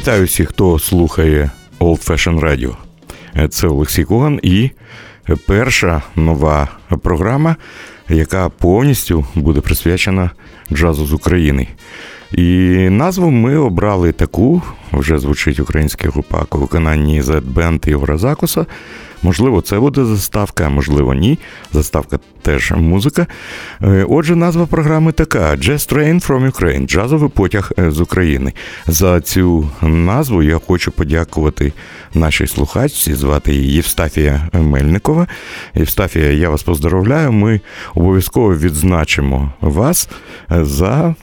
Вітаю всіх, хто слухає Old Fashion Radio. Це Олексій Коган і перша нова програма, яка повністю буде присвячена джазу з України. І назву ми обрали таку, вже звучить українська група у виконанні Z-Band Ігора Закуса. Можливо, це буде заставка, можливо, ні. Заставка теж музика. Е, отже, назва програми така: Jazz Train from Ukraine джазовий потяг е, з України. За цю назву я хочу подякувати нашій слухачці, звати її Євстафія Мельникова. Євстафія, я вас поздоровляю. Ми обов'язково відзначимо вас за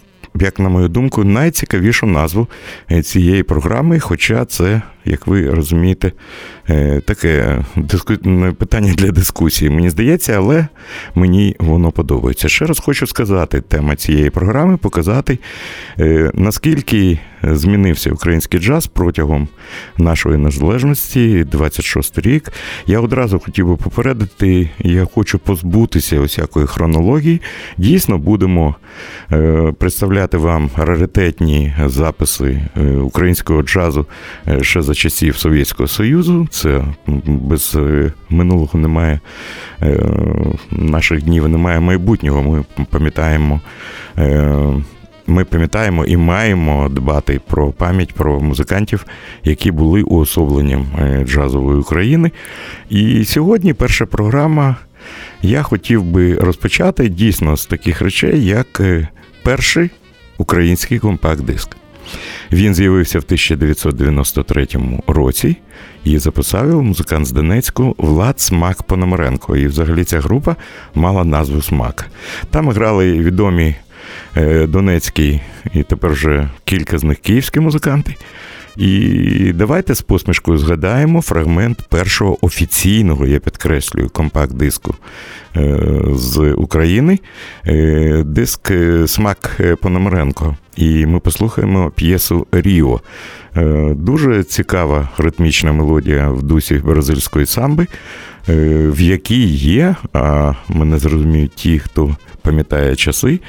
як на мою думку, найцікавішу назву е, цієї програми. Хоча це, як ви розумієте, е, таке диску... питання для дискусії, мені здається, але мені воно подобається. Ще раз хочу сказати, тема цієї програми показати, е, наскільки змінився український джаз протягом нашої незалежності, 26 рік. Я одразу хотів би попередити, я хочу позбутися усякої хронології. Дійсно, будемо представляти вам раритетні записи українського джазу ще за часів Совєтського Союзу. Це без минулого немає наших днів, немає майбутнього. Ми пам'ятаємо. Ми пам'ятаємо і маємо дбати про пам'ять про музикантів, які були уособленням джазової України. І сьогодні перша програма. Я хотів би розпочати дійсно з таких речей, як перший український компакт-диск. Він з'явився в 1993 році і записав музикант з Донецьку Влад Смак Пономаренко. І взагалі ця група мала назву Смак. Там грали відомі донецькі і тепер вже кілька з них київські музиканти. І давайте з посмішкою згадаємо фрагмент першого офіційного, я підкреслюю, компакт-диску з України, диск Смак Пономаренко. І ми послухаємо п'єсу Ріо. Дуже цікава ритмічна мелодія в дусі бразильської самби, в якій є, а мене зрозуміють ті, хто пам'ятає часи,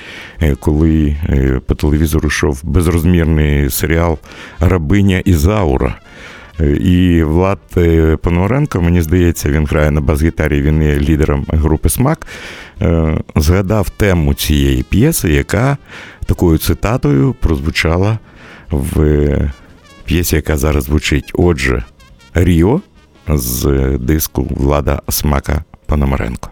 коли по телевізору йшов безрозмірний серіал Рабиня Ізаура. І Влад Пономаренко, мені здається, він грає на бас-гітарі, він є лідером групи Смак. Згадав тему цієї п'єси, яка такою цитатою прозвучала в п'єсі, яка зараз звучить. Отже, Ріо з диску Влада Смака Пономаренко.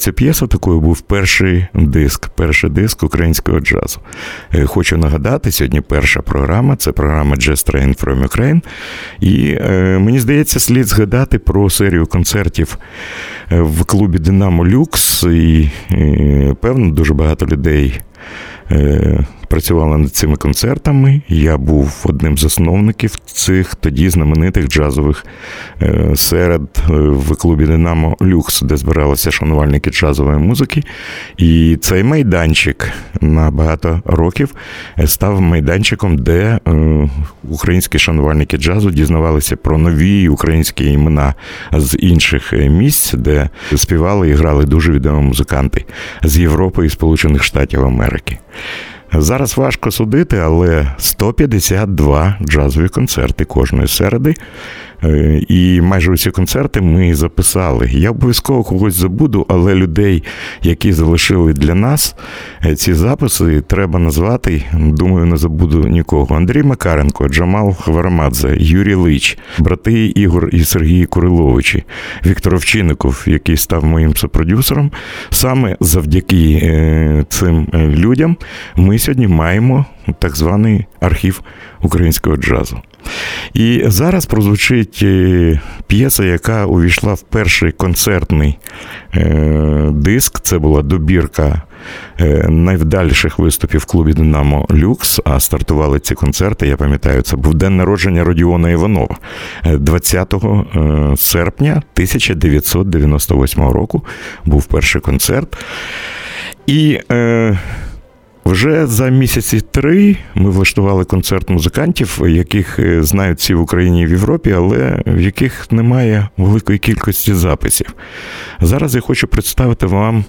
Ця п'єса, такою був перший диск, перший диск українського джазу. Е, хочу нагадати, сьогодні перша програма це програма Jazz Train from Ukraine. І е, мені здається, слід згадати про серію концертів е, в клубі Динамо Люкс. І, і певно, дуже багато людей. Працювала над цими концертами. Я був одним з засновників цих тоді знаменитих джазових е, серед е, в клубі Динамо Люкс, де збиралися шанувальники джазової музики. І цей майданчик на багато років е, став майданчиком, де українські шанувальники джазу дізнавалися про нові українські імена з інших місць, де співали і грали дуже відомі музиканти з Європи і Сполучених Штатів Америки. Зараз важко судити, але 152 джазові концерти кожної середи і майже усі концерти ми записали. Я обов'язково когось забуду, але людей, які залишили для нас е, ці записи, треба назвати. Думаю, не забуду нікого. Андрій Макаренко, Джамал Хварамадзе, Юрій Лич, брати Ігор і Сергій Куриловичі, Віктор Овчинников, який став моїм сопродюсером. Саме завдяки е, цим людям ми сьогодні маємо так званий архів українського джазу. І зараз прозвучить е, п'єса, яка увійшла в перший концертний е, диск. Це була добірка е, найвдаліших виступів в клубі Динамо Люкс. А стартували ці концерти. Я пам'ятаю, це був день народження Родіона Іванова 20 серпня 1998 року. Був перший концерт. І е, вже за місяці три ми влаштували концерт музикантів, яких е, знають всі в Україні і в Європі, але в яких немає великої кількості записів. Зараз я хочу представити вам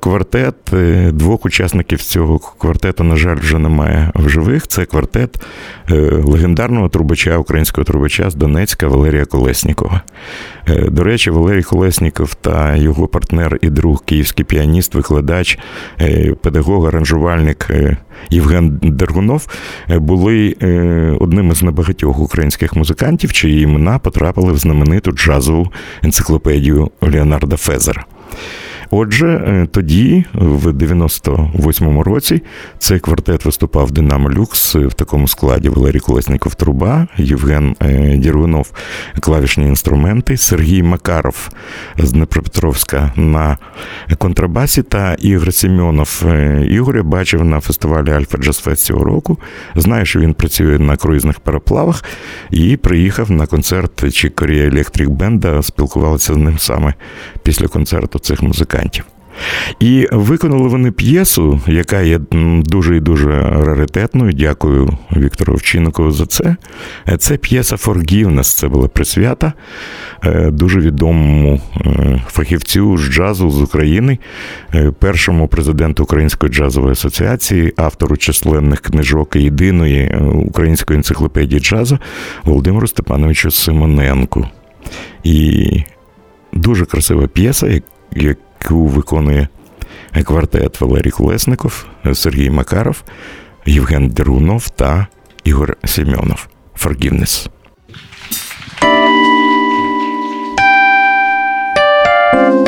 квартет е, двох учасників цього квартету, на жаль, вже немає в живих. Це квартет е, легендарного трубача, українського трубача з Донецька Валерія Колеснікова. До речі, Валерій Колесніков та його партнер і друг, київський піаніст, викладач, педагог, аранжувальник Євген Дергунов були одним із небагатьох українських музикантів, чиї імена потрапили в знамениту джазову енциклопедію Леонарда Фезера. Отже, е, тоді, в 98-му році, цей квартет виступав Динамо Люкс в такому складі Валерій Колесніков Труба, Євген е, Дірвинов, клавішні інструменти, Сергій Макаров з Днепропетровська на контрабасі та Ігор Семенов. Е, Ігоря бачив на фестивалі Альфа Джаз цього року. Знаю, що він працює на круїзних переплавах і приїхав на концерт Чікорія Електрик Бенда, спілкувалися з ним саме після концерту цих музикантів музикантів. І виконали вони п'єсу, яка є дуже і дуже раритетною. Дякую Віктору Овчинникову за це. Це п'єса Forgiveness, це була присвята е, дуже відомому е, фахівцю з джазу з України, е, першому президенту Української джазової асоціації, автору численних книжок і єдиної української енциклопедії джазу Володимиру Степановичу Симоненку. І дуже красива п'єса, яку виконує квартет Валерій Колесников, Сергій Макаров, Євген Дерунов та Ігор Семенов. Forgiveness. thank you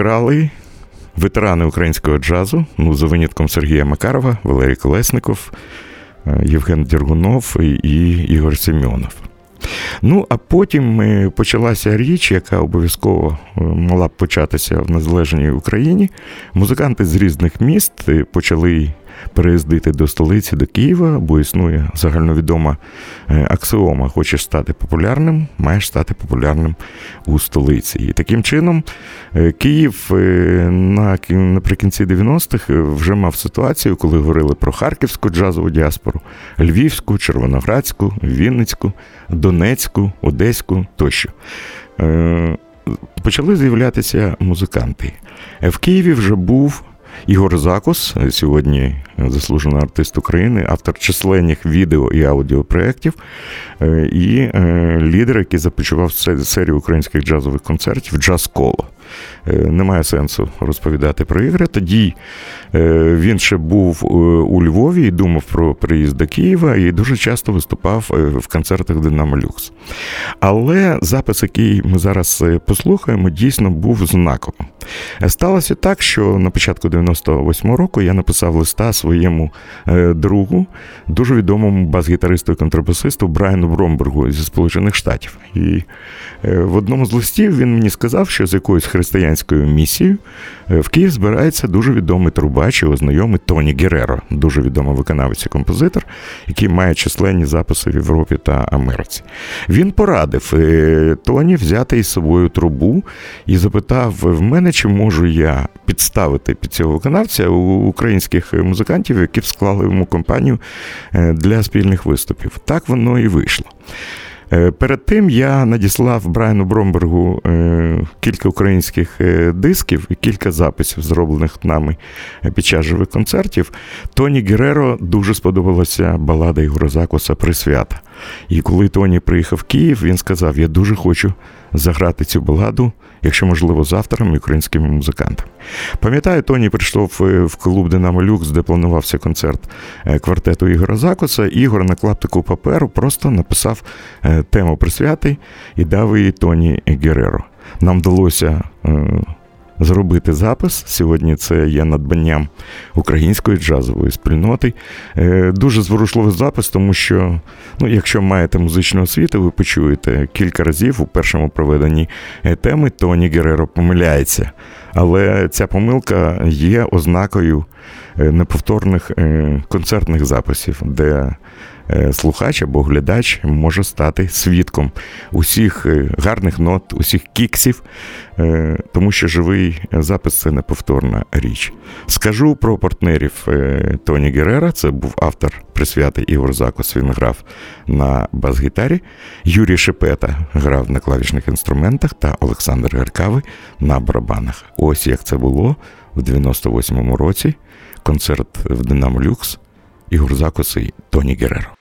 грали ветерани українського джазу, ну, за винятком Сергія Макарова, Валерій Колесников, е, Євген Дергунов і Ігор Семенов. Ну, а потім е, почалася річ, яка обов'язково е, мала б початися в незалежній Україні. Музиканти з різних міст почали переїздити до столиці, до Києва, бо існує загальновідома е, аксіома: хочеш стати популярним, маєш стати популярним у столиці. І таким чином е, Київ е, наприкінці 90-х вже мав ситуацію, коли говорили про харківську джазову діаспору, львівську, червоноградську, Вінницьку, Донецьку, Одеську тощо. Почали з'являтися музиканти. В Києві вже був Ігор Закус, сьогодні заслужений артист України, автор численних відео і аудіопроєктів, е, і е, лідер, який започував серію українських джазових концертів Джаз Коло. Е, немає сенсу розповідати про ігри. Тоді е, він ще був е, у Львові і думав про приїзд до Києва і дуже часто виступав в концертах Динамо Люкс. Але запис, який ми зараз послухаємо, дійсно був знаковим. Сталося так, що на початку 98-го року я написав листа своєму другу, дуже відомому бас-гітаристу і контрабасисту Брайану Бромбергу зі Сполучених Штатів. І в одному з листів він мені сказав, що з якоюсь християнською місією е, в Київ збирається дуже відомий трубач, його знайомий Тоні Гереро, дуже відомий виконавець і композитор, який має численні записи в Європі та Америці. Він порадив е, Тоні взяти із собою трубу і запитав в мене, чи можу я підставити під цього виконавця українських музикантів, які склали йому компанію е, для спільних виступів. Так воно і вийшло. Е, перед тим я надіслав Брайану Бромбергу е, кілька українських е, дисків і кілька записів, зроблених нами під час живих концертів. Тоні Гереро дуже сподобалася балада Ігора Закуса Присвята. І коли Тоні приїхав в Київ, він сказав: Я дуже хочу заграти цю баладу, якщо можливо, з авторами українськими музикантами. Пам'ятаю, Тоні прийшов в клуб Динамо Люкс, де планувався концерт е, квартету Ігора Закоса. Ігор на клаптику паперу просто написав е, тему присвяти і дав її Тоні Гереро. Нам вдалося е, зробити запис. Сьогодні це є надбанням української джазової спільноти. Е, дуже зворушливий запис, тому що, ну, якщо маєте музичну освіту, ви почуєте кілька разів у першому проведенні е, теми Тоні Гереро помиляється. Але ця помилка є ознакою е, неповторних концертних записів, де слухач або глядач може стати свідком усіх е, гарних нот, усіх кіксів, е, тому що живий запис це неповторна річ. Скажу про партнерів Тоні Герера, це був автор присвяти Ігор Закус, він грав на бас-гітарі. Юрій Шепета грав на клавішних інструментах та Олександр Гаркавий на барабанах. Ось як це було в 98-му році. Концерт в Динамо Люкс. Ігор Закус і Тоні Гереро.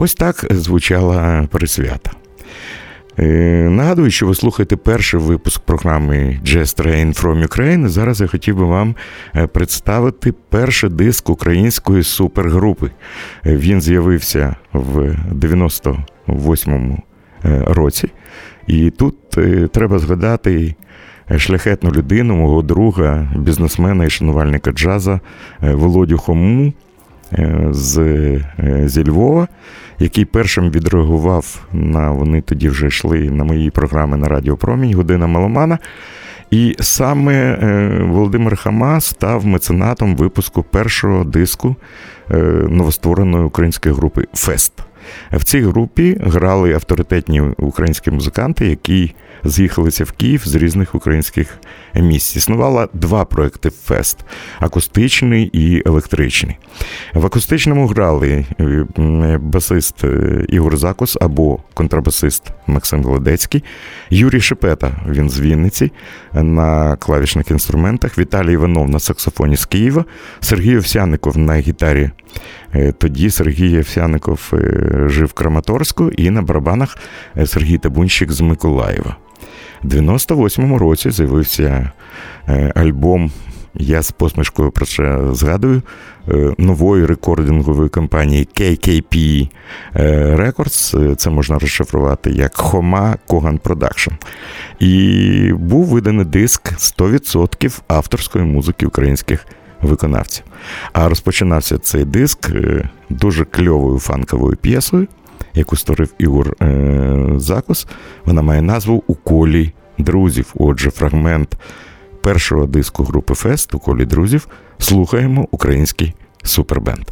Ось так звучала присвята. Е, нагадую, що ви слухаєте перший випуск програми Jazz Train from Ukraine. Зараз я хотів би вам е, представити перший диск української супергрупи. Е, він з'явився в 98-му році. І тут треба згадати шляхетну людину, мого друга, бізнесмена і шанувальника джаза Володю Хому з, зі Львова який першим відреагував на вони тоді вже йшли на мої програми на Радіо Промінь, Година Маломана. І саме е, Володимир Хама став меценатом випуску першого диску е, новоствореної української групи Фест. В цій групі грали авторитетні українські музиканти, які з'їхалися в Київ з різних українських місць. Існувало два проекти Фест акустичний і електричний. В акустичному грали е, басист е, Ігор Закус або контрабасист Максим Голодецький, Юрій Шепета, він з Вінниці на клавішних інструментах, Віталій Іванов на саксофоні з Києва, Сергій Овсяников на гітарі. Е, тоді Сергій Овсяников жив в Краматорську і на барабанах Сергій Табунщик з Миколаєва. У 98-му році з'явився е, альбом. Я з посмішкою про це згадую е, нової рекордингової компанії KKP е, Records. Це можна розшифрувати як Хома Коган Продакшн. І був виданий диск 100% авторської музики українських виконавців. А розпочинався цей диск дуже кльовою фанковою п'єсою яку створив Ігор е, Закус, вона має назву У колі друзів. Отже, фрагмент першого диску групи Фест у колі друзів слухаємо український супербенд.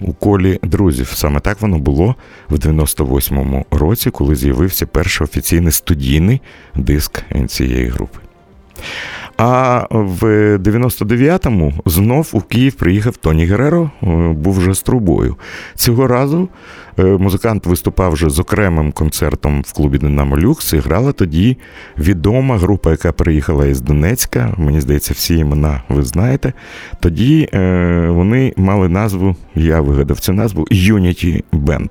У колі друзів. Саме так воно було в 98-му році, коли з'явився перший офіційний студійний диск цієї групи. А в 99-му знов у Київ приїхав Тоні Гереро, е, був вже з трубою. Цього разу музикант виступав вже з окремим концертом в клубі Динамо Люкс і грала тоді відома група, яка приїхала із Донецька. Мені здається, всі імена ви знаєте. Тоді е, вони мали назву, я вигадав цю назву Unity Band.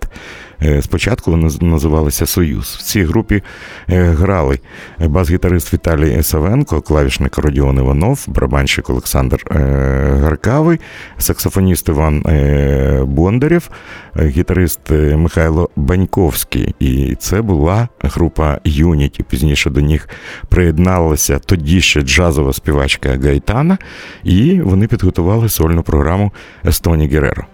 Е, спочатку вони називалися Союз. В цій групі е, грали бас-гітарист Віталій Савенко, клавішник Родіон Іванов, барабанщик Олександр е, Гаркавий, саксофоніст Іван Бондарєв, гітарист Михайло Баньковський. І це була група Юніті. Пізніше до них приєдналася тоді ще джазова співачка Гайтана, і вони підготували сольну програму Естоні Гереро.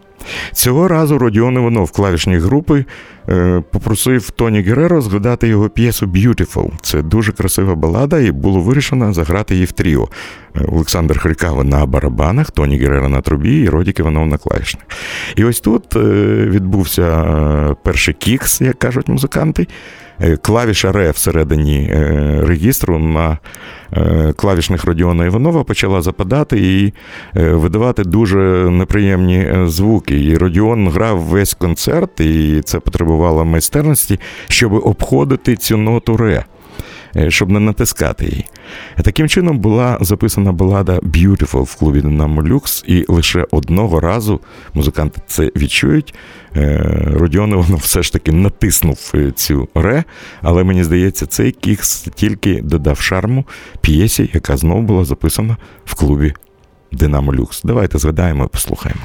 Цього разу Родіон Іванов, клавішній групи, е, попросив Тоні Гереро згадати його п'єсу Beautiful. Це дуже красива балада, і було вирішено заграти її в тріо. Е, Олександр Хрикава на барабанах, Тоні Гереро на трубі і Родік Іванов на клавішних. І ось тут е, відбувся перший кікс, як кажуть музиканти. Клавіша Ре всередині регістру на клавішних Родіона Іванова почала западати і видавати дуже неприємні звуки. І Родіон грав весь концерт, і це потребувало майстерності, щоб обходити цю ноту Ре. Щоб не натискати її. Таким чином була записана балада Beautiful в клубі Динамо Люкс, і лише одного разу музиканти це відчують. Родіон Іванов все ж таки натиснув цю ре, але мені здається, цей кікс тільки додав шарму п'єсі, яка знову була записана в клубі Динамо Люкс. Давайте згадаємо і послухаємо.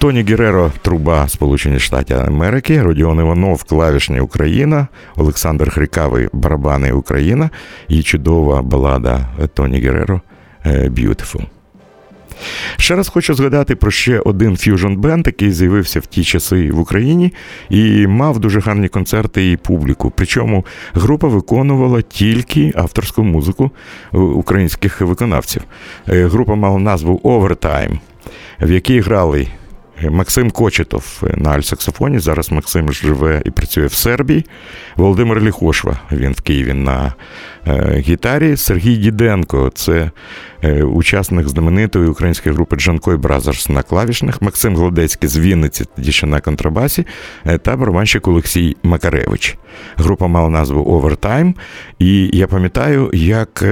Тоні Гереро, труба Сполучені Штати Америки, Родіон Іванов, клавішні Україна, Олександр Хрикавий, барабани Україна і чудова балада Тоні Гереро Beautiful. Ще раз хочу згадати про ще один фьюжн бенд, який з'явився в ті часи в Україні і мав дуже гарні концерти і публіку. Причому група виконувала тільки авторську музику українських виконавців. Група мала назву Overtime, в якій грали Максим Кочетов на альсаксофоні. Зараз Максим живе і працює в Сербії. Володимир Ліхошва, він в Києві на е, гітарі. Сергій Діденко це е, учасник знаменитої української групи Джанкой Бразерс на клавішних. Максим Гладецький з Вінниці, тоді ще на контрабасі, е, та барабанщик Олексій Макаревич. Група мала назву Овертайм. І я пам'ятаю, як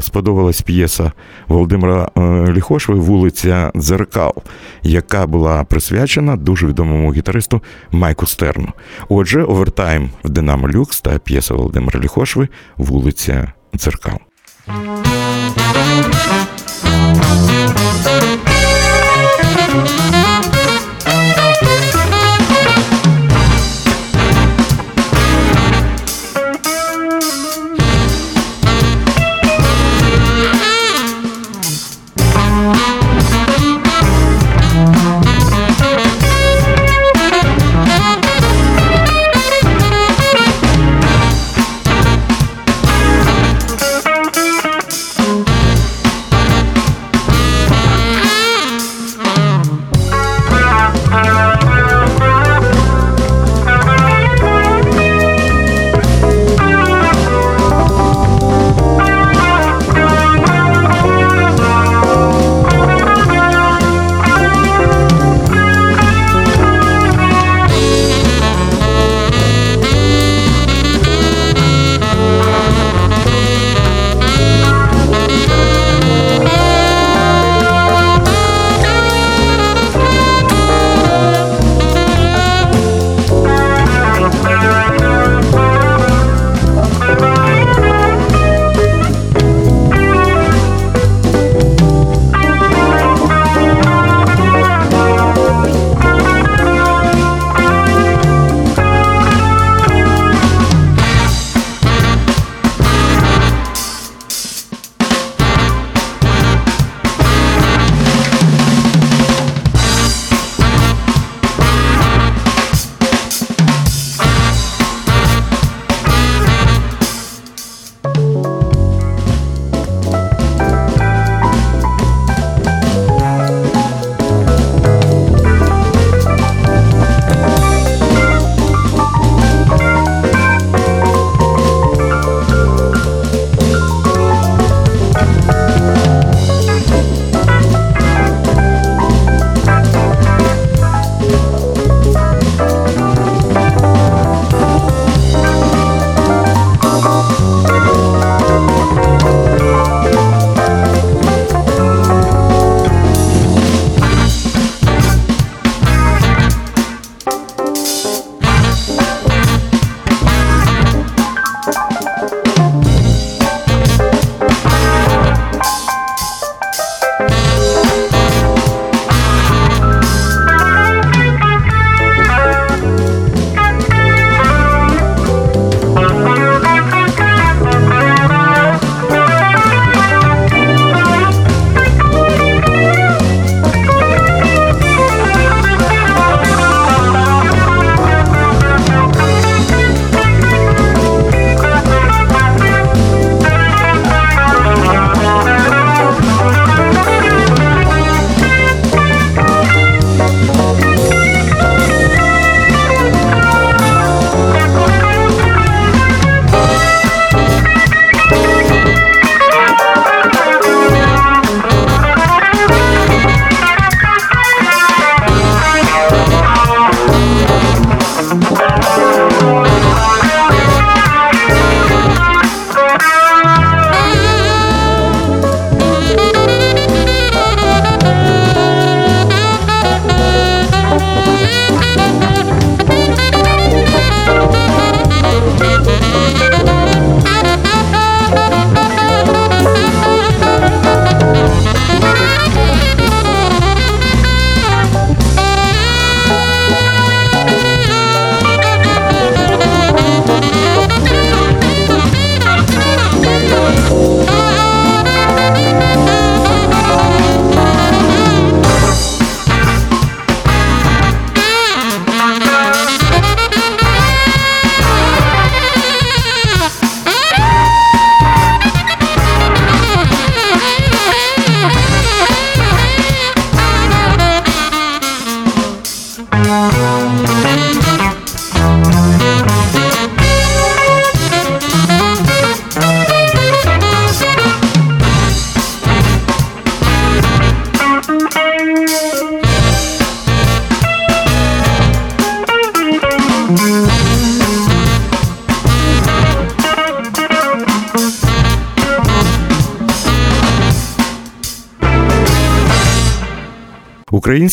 сподобалась п'єса Володимира Ліхошви Вулиця Дзеркал, яка була присвячена дуже відомому гітаристу Майку Стерну. Отже, овертайм в Динамо Люкс та п'єса Володимира Ліхошви Вулиця Дзеркал.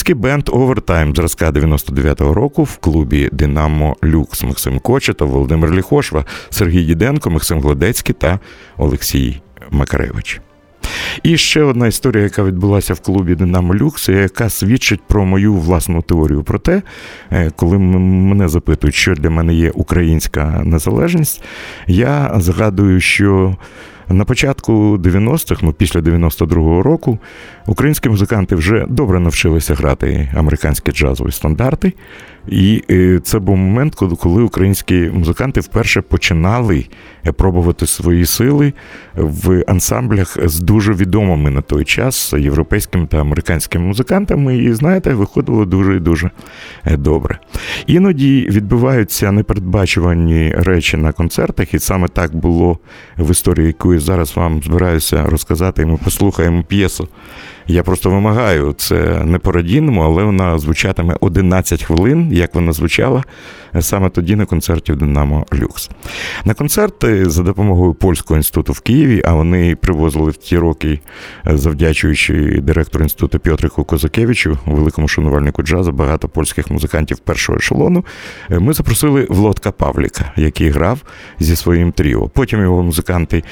Український бенд Овертайм зразка 99-го року в клубі Динамо Люкс Максим Кочетов, Володимир Ліхошва, Сергій Діденко, Максим Гладецький та Олексій Макаревич. І ще одна історія, яка відбулася в клубі Динамо Люкс, яка свідчить про мою власну теорію про те, е, коли мене запитують, що для мене є українська незалежність, я згадую, що на початку 90-х, ну після 92-го року, українські музиканти вже добре навчилися грати американські джазові стандарти. І е, це був момент, коли українські музиканти вперше починали е, пробувати свої сили в ансамблях з дуже відомими на той час європейськими та американськими музикантами. І знаєте, виходило дуже і дуже е, добре. Іноді відбуваються непередбачувані речі на концертах, і саме так було в історії, яку зараз вам збираюся розказати. Ми послухаємо п'єсу. Я просто вимагаю це не по радійному, але вона звучатиме 11 хвилин, як вона звучала саме тоді на концерті в Динамо Люкс. На концерти за допомогою польського інституту в Києві, а вони привозили в ті роки, завдячуючи директору інституту Пьотрику Козакевичу, великому шанувальнику джазу, багато польських музикантів першого ешелону. Ми запросили Влодка Павліка, який грав зі своїм тріо. Потім його музиканти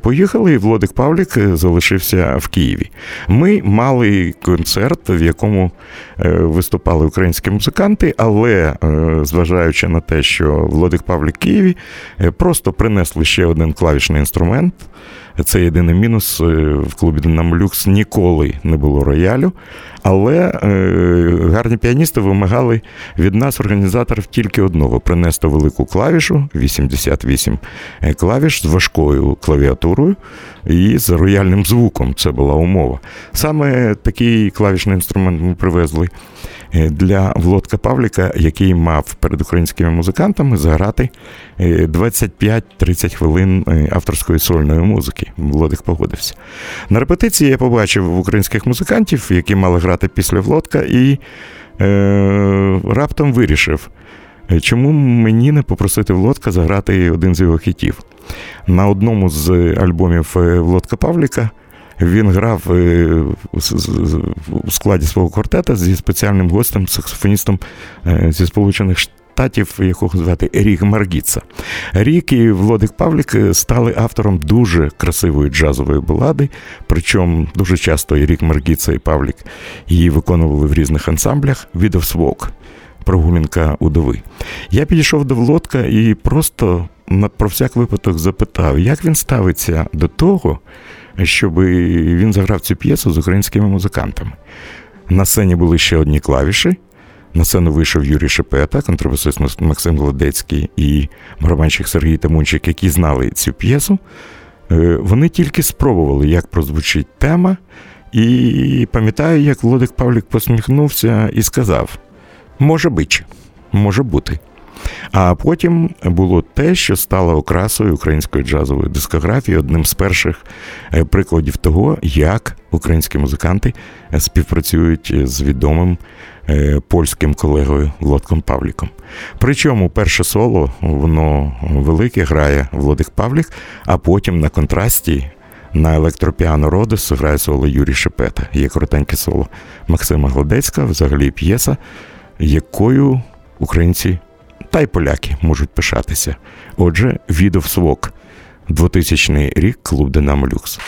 поїхали, і Влодик Павлік залишився в Києві. Ми мали концерт, в якому е, виступали українські музиканти, але е, зважаючи на те, що Владик Павлік Києві е, просто принесли ще один клавішний інструмент. Це єдиний мінус в клубі Динамо Люкс ніколи не було роялю. Але е, гарні піаністи вимагали від нас, організаторів, тільки одного: принести велику клавішу, 88 клавіш з важкою клавіатурою і з рояльним звуком. Це була умова. Саме такий клавішний інструмент ми привезли е, для Влодка Павліка, який мав перед українськими музикантами заграти 25-30 е, хвилин е, авторської сольної музики. Влодик погодився. На репетиції я побачив українських музикантів, які мали грати після Влодка, і е, раптом вирішив. Чому мені не попросити Влодка заграти один з його хітів? На одному з альбомів е, Влодка Павліка він грав е, у складі свого квартета зі спеціальним гостем, саксофоністом е, зі Сполучених Штатів, якого звати Рік Маргіца. Рік і Влодик Павлік стали автором дуже красивої джазової балади, причому дуже часто і Рік Маргіца і Павлік її виконували в різних ансамблях «Відовс Walk» прогулянка удови. Я підійшов до Влодка і просто про всяк випадок запитав, як він ставиться до того, щоб він заграв цю п'єсу з українськими музикантами. На сцені були ще одні клавіші. На сцену вийшов Юрій Шепета, контрабасист Максим Гладецький і барабанщик Сергій Тамунчик, які знали цю п'єсу. Е, вони тільки спробували, як прозвучить тема. І пам'ятаю, як Володик Павлік посміхнувся і сказав: Може бути, може бути. А потім було те, що стало окрасою української джазової дискографії, одним з перших е, прикладів того, як українські музиканти е, співпрацюють з відомим е, польським колегою Володком Павліком. Причому перше соло воно велике грає Володик Павлік, а потім на контрасті. На електропіано Родес грає соло Юрій Шепета. Є коротеньке соло Максима Гладецька, взагалі п'єса, якою українці та й поляки можуть пишатися. Отже, відов свок 2000 рік клуб Динамо Люкс.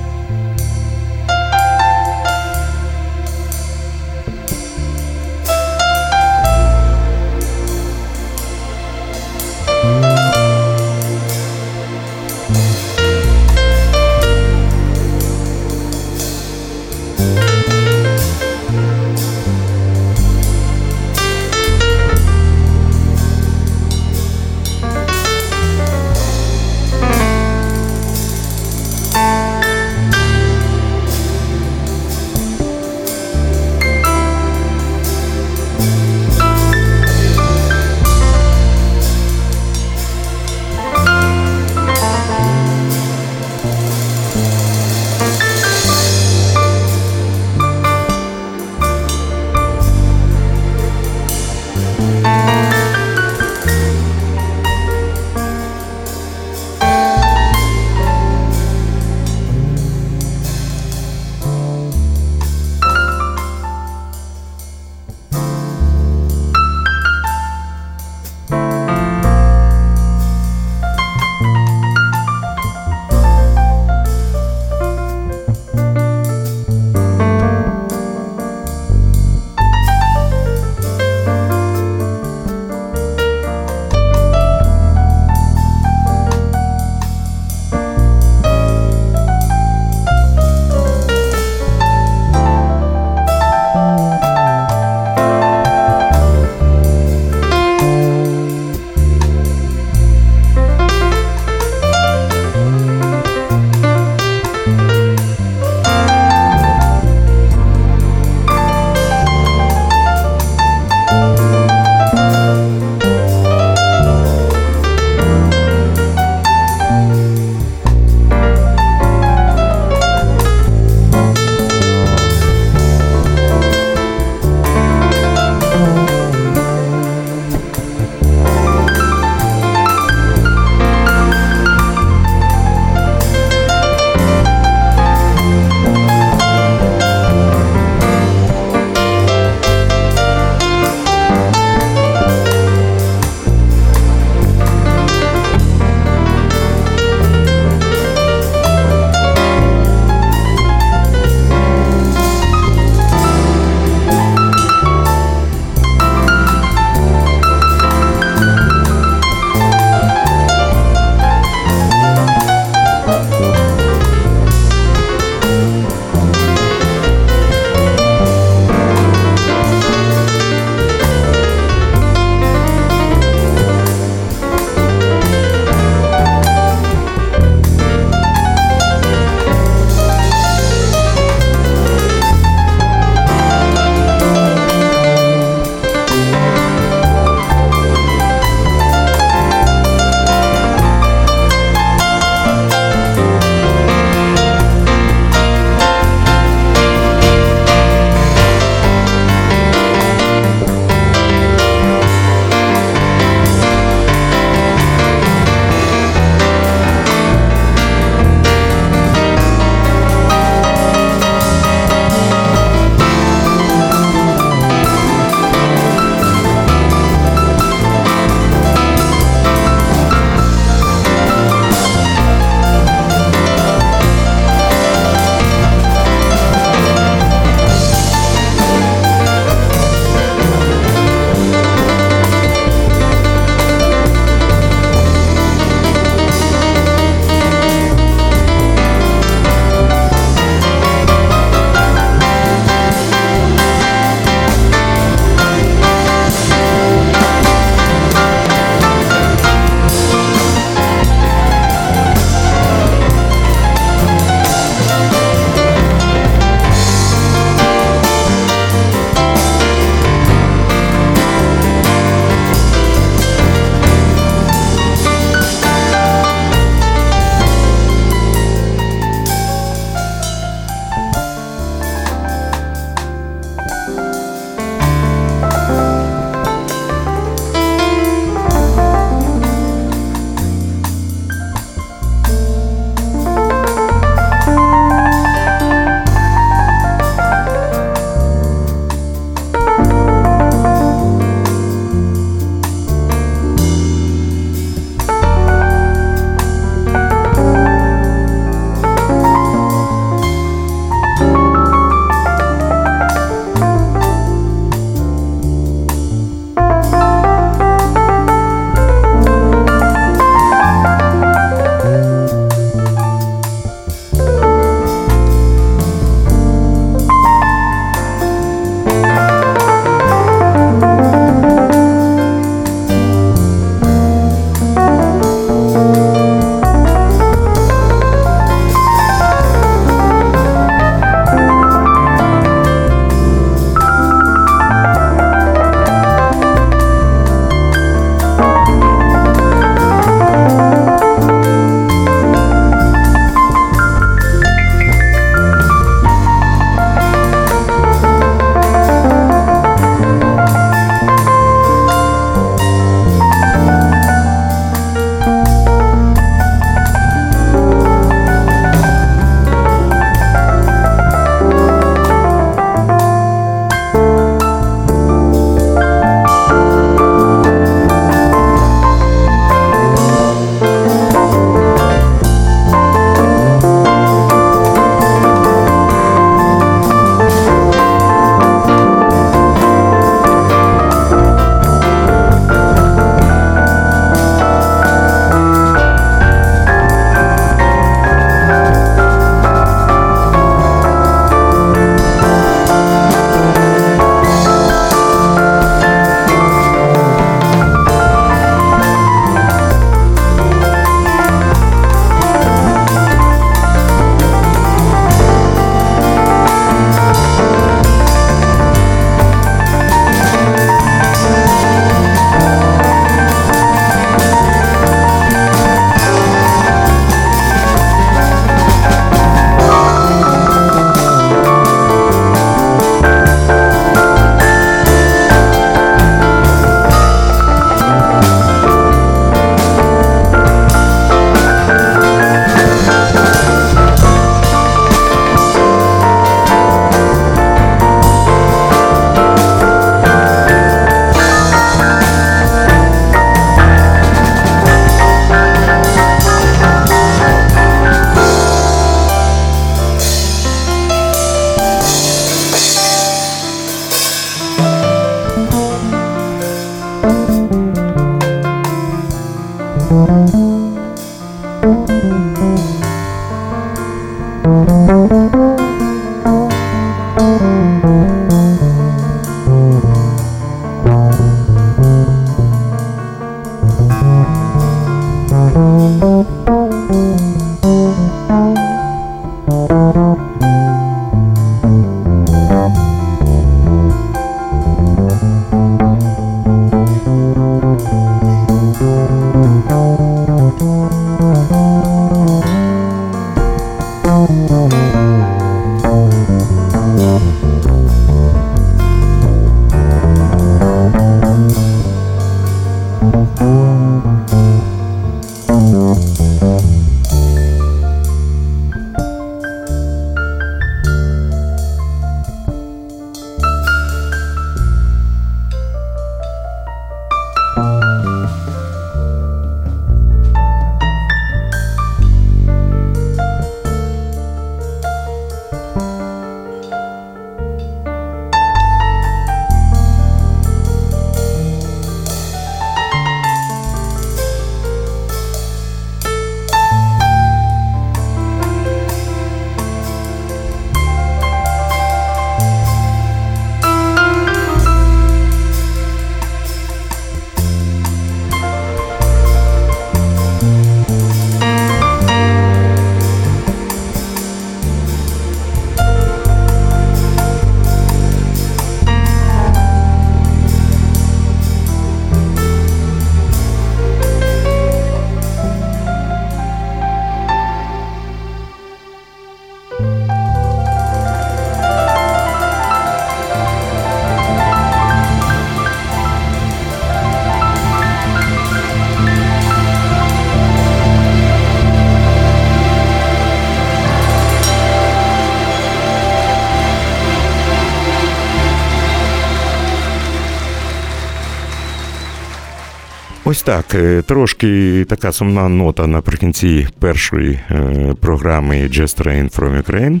Ось так. Е, трошки така сумна нота наприкінці першої е, програми Just Train from Ukraine.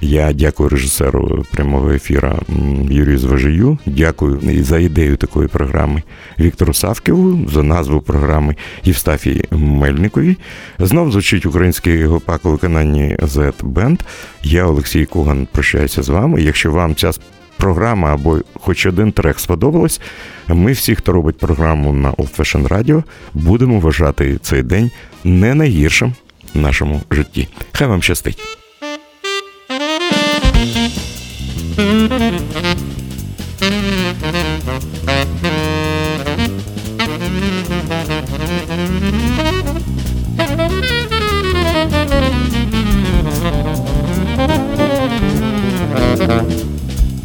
Я дякую режисеру прямого ефіра Юрію Зважию. Дякую і за ідею такої програми Віктору Савківу, за назву програми Євстафії Мельникові. Знов звучить український гопак у виконанні Z Band. Я Олексій Куган прощаюся з вами. Якщо вам ця програма або хоч один трек сподобалось, ми всі, хто робить програму на Old Fashion Radio, будемо вважати цей день не найгіршим в нашому житті. Хай вам щастить!